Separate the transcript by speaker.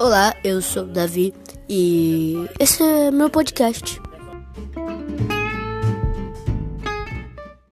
Speaker 1: Olá, eu sou o Davi e esse é meu podcast.